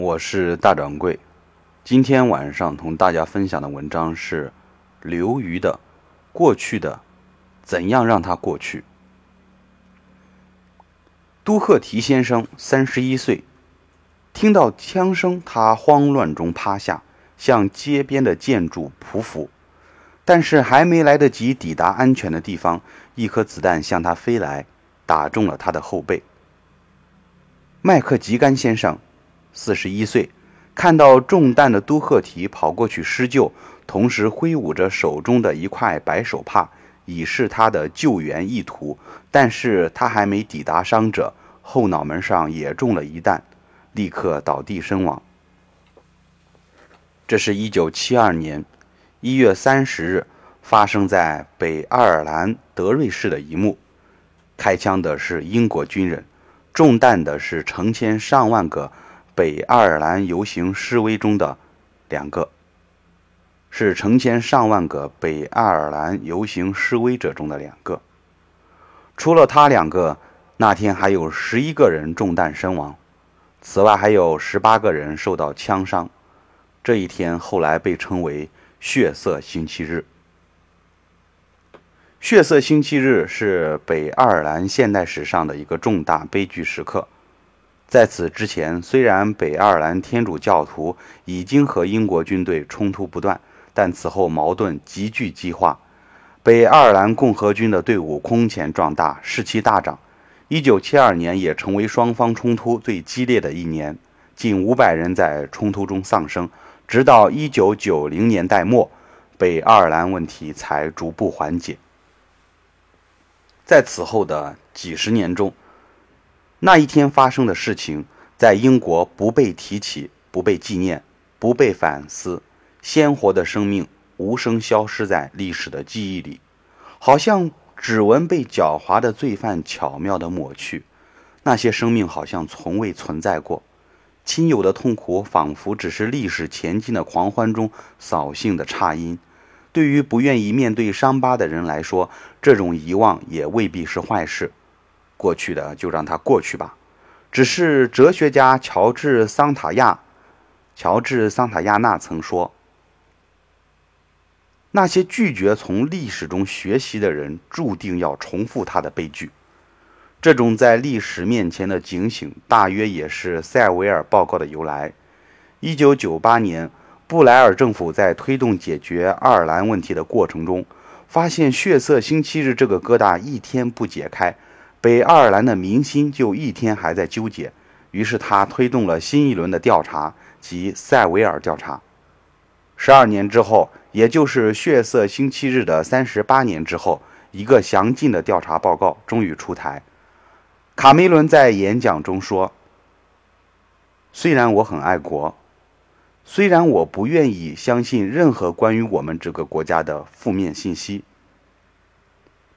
我是大掌柜。今天晚上同大家分享的文章是刘瑜的《过去的怎样让它过去》。都鹤提先生三十一岁，听到枪声，他慌乱中趴下，向街边的建筑匍匐。但是还没来得及抵达安全的地方，一颗子弹向他飞来，打中了他的后背。麦克吉甘先生，四十一岁，看到中弹的都赫提跑过去施救，同时挥舞着手中的一块白手帕，以示他的救援意图。但是他还没抵达伤者，后脑门上也中了一弹，立刻倒地身亡。这是一九七二年一月三十日发生在北爱尔兰德瑞市的一幕，开枪的是英国军人。中弹的是成千上万个北爱尔兰游行示威中的两个，是成千上万个北爱尔兰游行示威者中的两个。除了他两个，那天还有十一个人中弹身亡，此外还有十八个人受到枪伤。这一天后来被称为“血色星期日”。血色星期日是北爱尔兰现代史上的一个重大悲剧时刻。在此之前，虽然北爱尔兰天主教徒已经和英国军队冲突不断，但此后矛盾急剧激化，北爱尔兰共和军的队伍空前壮大，士气大涨。1972年也成为双方冲突最激烈的一年，近500人在冲突中丧生。直到1990年代末，北爱尔兰问题才逐步缓解。在此后的几十年中，那一天发生的事情在英国不被提起、不被纪念、不被反思，鲜活的生命无声消失在历史的记忆里，好像指纹被狡猾的罪犯巧妙地抹去。那些生命好像从未存在过，亲友的痛苦仿佛只是历史前进的狂欢中扫兴的差音。对于不愿意面对伤疤的人来说，这种遗忘也未必是坏事。过去的就让它过去吧。只是哲学家乔治·桑塔亚，乔治·桑塔亚纳曾说：“那些拒绝从历史中学习的人，注定要重复他的悲剧。”这种在历史面前的警醒，大约也是塞维尔报告的由来。一九九八年。布莱尔政府在推动解决爱尔兰问题的过程中，发现“血色星期日”这个疙瘩一天不解开，北爱尔兰的民心就一天还在纠结。于是他推动了新一轮的调查，即塞维尔调查。十二年之后，也就是“血色星期日”的三十八年之后，一个详尽的调查报告终于出台。卡梅伦在演讲中说：“虽然我很爱国。”虽然我不愿意相信任何关于我们这个国家的负面信息，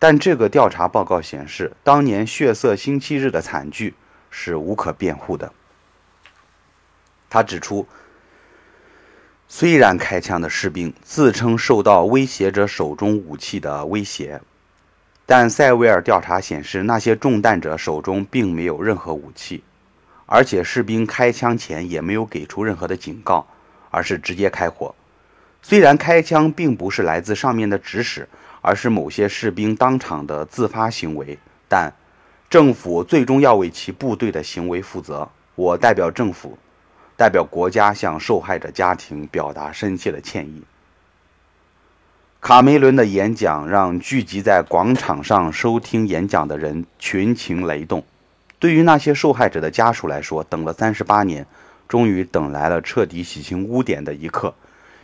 但这个调查报告显示，当年血色星期日的惨剧是无可辩护的。他指出，虽然开枪的士兵自称受到威胁者手中武器的威胁，但塞维尔调查显示，那些中弹者手中并没有任何武器，而且士兵开枪前也没有给出任何的警告。而是直接开火。虽然开枪并不是来自上面的指使，而是某些士兵当场的自发行为，但政府最终要为其部队的行为负责。我代表政府，代表国家向受害者家庭表达深切的歉意。卡梅伦的演讲让聚集在广场上收听演讲的人群情雷动。对于那些受害者的家属来说，等了三十八年。终于等来了彻底洗清污点的一刻。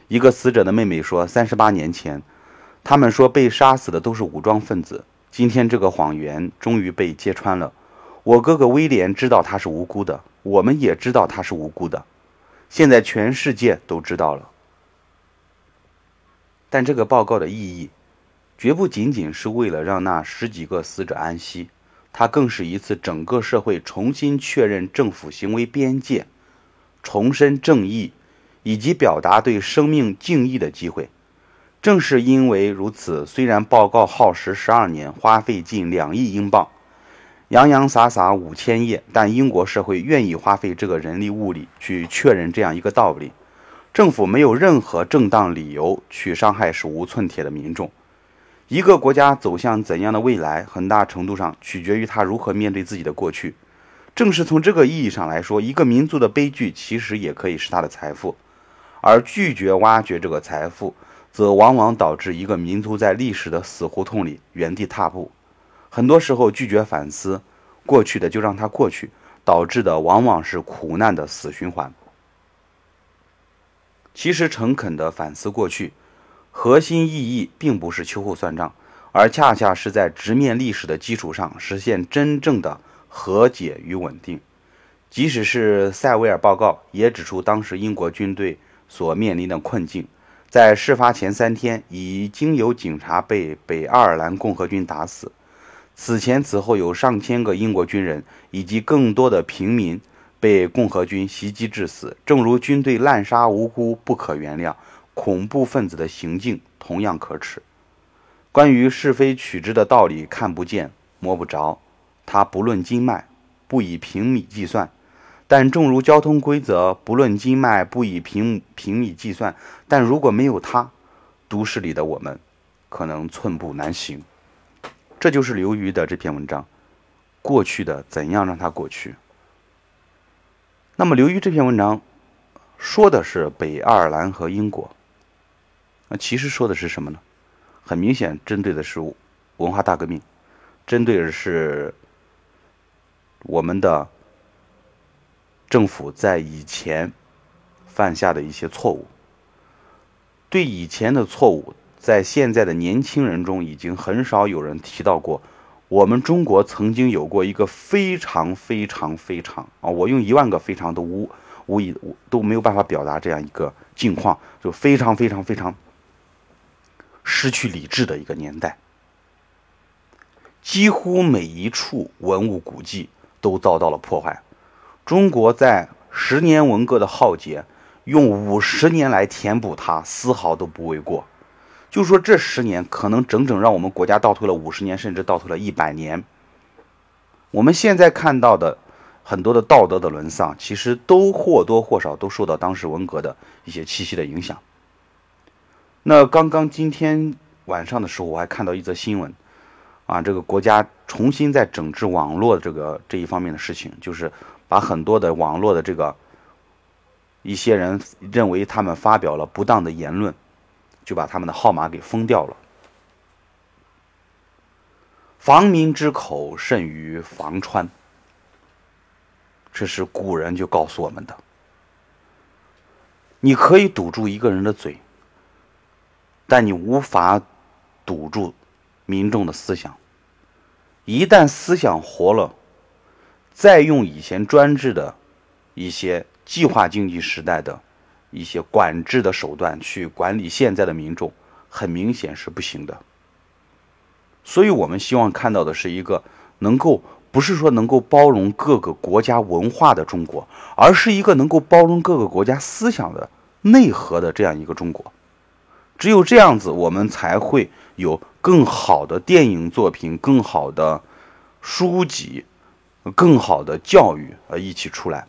一个死者的妹妹说：“三十八年前，他们说被杀死的都是武装分子。今天这个谎言终于被揭穿了。我哥哥威廉知道他是无辜的，我们也知道他是无辜的。现在全世界都知道了。但这个报告的意义，绝不仅仅是为了让那十几个死者安息，它更是一次整个社会重新确认政府行为边界。”重申正义，以及表达对生命敬意的机会。正是因为如此，虽然报告耗时十二年，花费近两亿英镑，洋洋洒洒五千页，但英国社会愿意花费这个人力物力去确认这样一个道理：政府没有任何正当理由去伤害手无寸铁的民众。一个国家走向怎样的未来，很大程度上取决于他如何面对自己的过去。正是从这个意义上来说，一个民族的悲剧其实也可以是他的财富，而拒绝挖掘这个财富，则往往导致一个民族在历史的死胡同里原地踏步。很多时候，拒绝反思过去的就让它过去，导致的往往是苦难的死循环。其实，诚恳地反思过去。核心意义并不是秋后算账，而恰恰是在直面历史的基础上实现真正的和解与稳定。即使是塞维尔报告也指出，当时英国军队所面临的困境。在事发前三天，已经有警察被北爱尔兰共和军打死；此前此后，有上千个英国军人以及更多的平民被共和军袭击致死。正如军队滥杀无辜，不可原谅。恐怖分子的行径同样可耻。关于是非曲直的道理，看不见摸不着，它不论经脉，不以平米计算。但正如交通规则不论经脉，不以平平米计算。但如果没有它，都市里的我们可能寸步难行。这就是刘瑜的这篇文章。过去的怎样让它过去？那么刘瑜这篇文章说的是北爱尔兰和英国。那其实说的是什么呢？很明显，针对的是文化大革命，针对的是我们的政府在以前犯下的一些错误。对以前的错误，在现在的年轻人中，已经很少有人提到过。我们中国曾经有过一个非常非常非常啊，我用一万个非常都无无以都没有办法表达这样一个境况，就非常非常非常。失去理智的一个年代，几乎每一处文物古迹都遭到了破坏。中国在十年文革的浩劫，用五十年来填补它，丝毫都不为过。就说这十年，可能整整让我们国家倒退了五十年，甚至倒退了一百年。我们现在看到的很多的道德的沦丧，其实都或多或少都受到当时文革的一些气息的影响。那刚刚今天晚上的时候，我还看到一则新闻，啊，这个国家重新在整治网络的这个这一方面的事情，就是把很多的网络的这个一些人认为他们发表了不当的言论，就把他们的号码给封掉了。防民之口甚于防川，这是古人就告诉我们的。你可以堵住一个人的嘴。但你无法堵住民众的思想。一旦思想活了，再用以前专制的一些计划经济时代的一些管制的手段去管理现在的民众，很明显是不行的。所以我们希望看到的是一个能够不是说能够包容各个国家文化的中国，而是一个能够包容各个国家思想的内核的这样一个中国。只有这样子，我们才会有更好的电影作品、更好的书籍、更好的教育呃一起出来。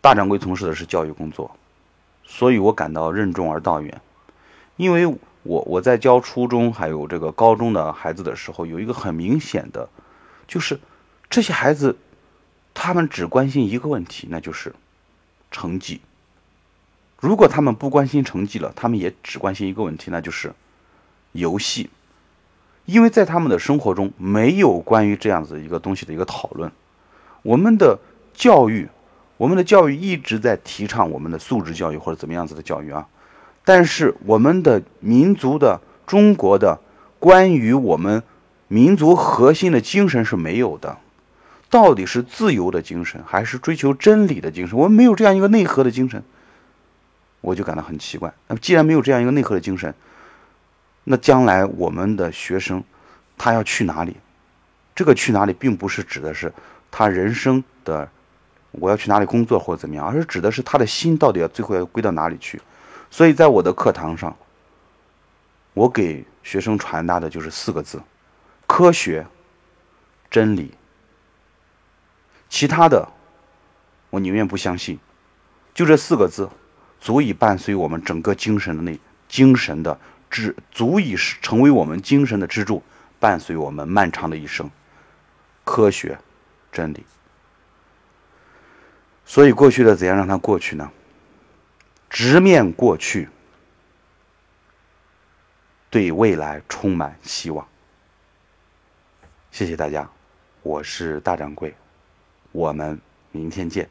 大掌柜从事的是教育工作，所以我感到任重而道远。因为我我在教初中还有这个高中的孩子的时候，有一个很明显的，就是这些孩子他们只关心一个问题，那就是成绩。如果他们不关心成绩了，他们也只关心一个问题，那就是游戏，因为在他们的生活中没有关于这样子一个东西的一个讨论。我们的教育，我们的教育一直在提倡我们的素质教育或者怎么样子的教育啊，但是我们的民族的中国的关于我们民族核心的精神是没有的，到底是自由的精神还是追求真理的精神？我们没有这样一个内核的精神。我就感到很奇怪。那么，既然没有这样一个内核的精神，那将来我们的学生他要去哪里？这个去哪里，并不是指的是他人生的我要去哪里工作或者怎么样，而是指的是他的心到底要最后要归到哪里去。所以在我的课堂上，我给学生传达的就是四个字：科学、真理。其他的，我宁愿不相信。就这四个字，足以伴随我们整个精神的那精神的支，足以是成为我们精神的支柱，伴随我们漫长的一生。科学，真理。所以过去的怎样让它过去呢？直面过去，对未来充满希望。谢谢大家，我是大掌柜，我们明天见。